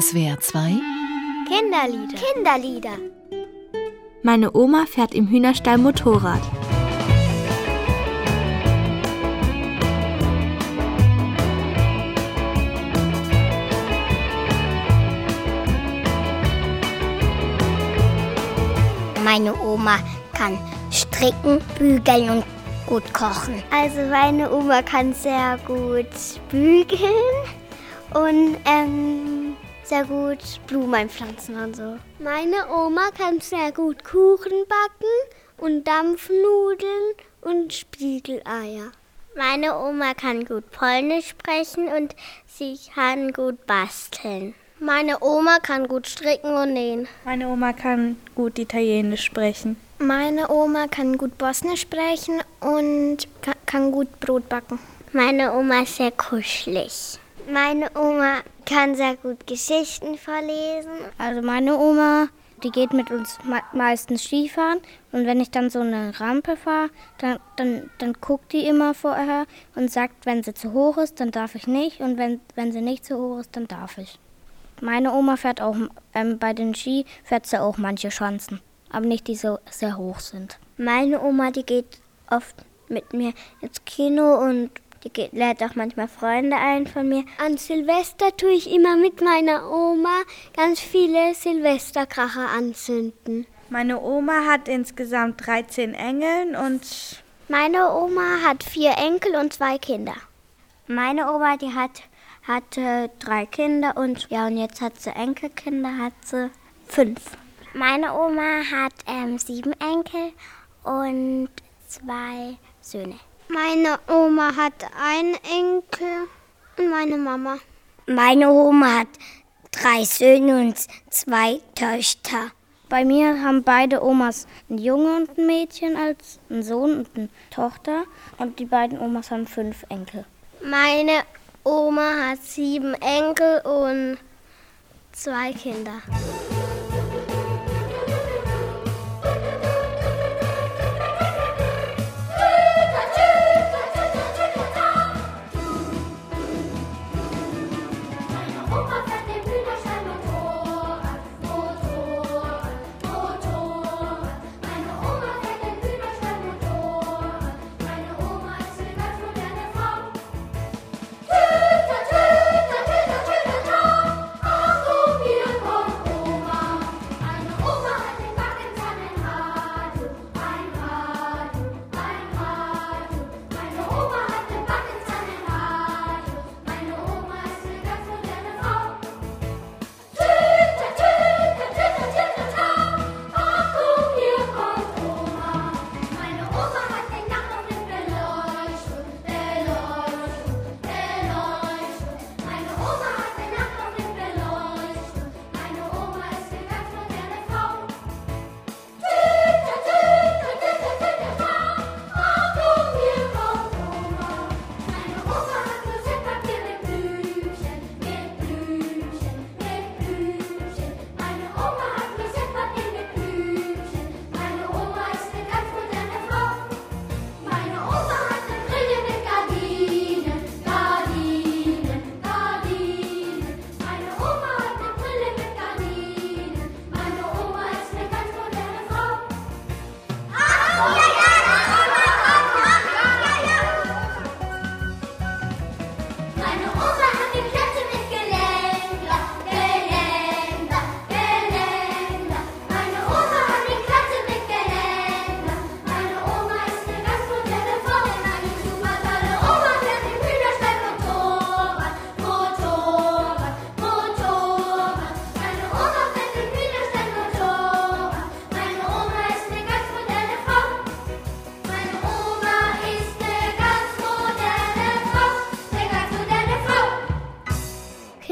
SWR 2 Kinderlieder. Kinderlieder. Meine Oma fährt im Hühnerstall Motorrad. Meine Oma kann stricken, bügeln und gut kochen. Also meine Oma kann sehr gut bügeln und ähm, sehr gut Blumen pflanzen und so. Meine Oma kann sehr gut Kuchen backen und Dampfnudeln und Spiegeleier. Meine Oma kann gut Polnisch sprechen und sie kann gut basteln. Meine Oma kann gut stricken und nähen. Meine Oma kann gut Italienisch sprechen. Meine Oma kann gut Bosnisch sprechen und kann gut Brot backen. Meine Oma ist sehr kuschelig. Meine Oma kann sehr gut Geschichten vorlesen. Also meine Oma, die geht mit uns meistens Skifahren und wenn ich dann so eine Rampe fahre, dann, dann, dann guckt die immer vorher und sagt, wenn sie zu hoch ist, dann darf ich nicht und wenn, wenn sie nicht zu hoch ist, dann darf ich. Meine Oma fährt auch, ähm, bei den Ski fährt sie auch manche Schanzen, aber nicht die so sehr hoch sind. Meine Oma, die geht oft mit mir ins Kino und die geht, lädt auch manchmal Freunde ein von mir. An Silvester tue ich immer mit meiner Oma ganz viele Silvesterkracher anzünden. Meine Oma hat insgesamt 13 Engeln und... Meine Oma hat vier Enkel und zwei Kinder. Meine Oma, die hat hatte drei Kinder und ja, und jetzt hat sie Enkelkinder, hat sie fünf. Meine Oma hat ähm, sieben Enkel und zwei Söhne. Meine Oma hat einen Enkel und meine Mama. Meine Oma hat drei Söhne und zwei Töchter. Bei mir haben beide Omas ein Junge und ein Mädchen als einen Sohn und eine Tochter. Und die beiden Omas haben fünf Enkel. Meine Oma hat sieben Enkel und zwei Kinder.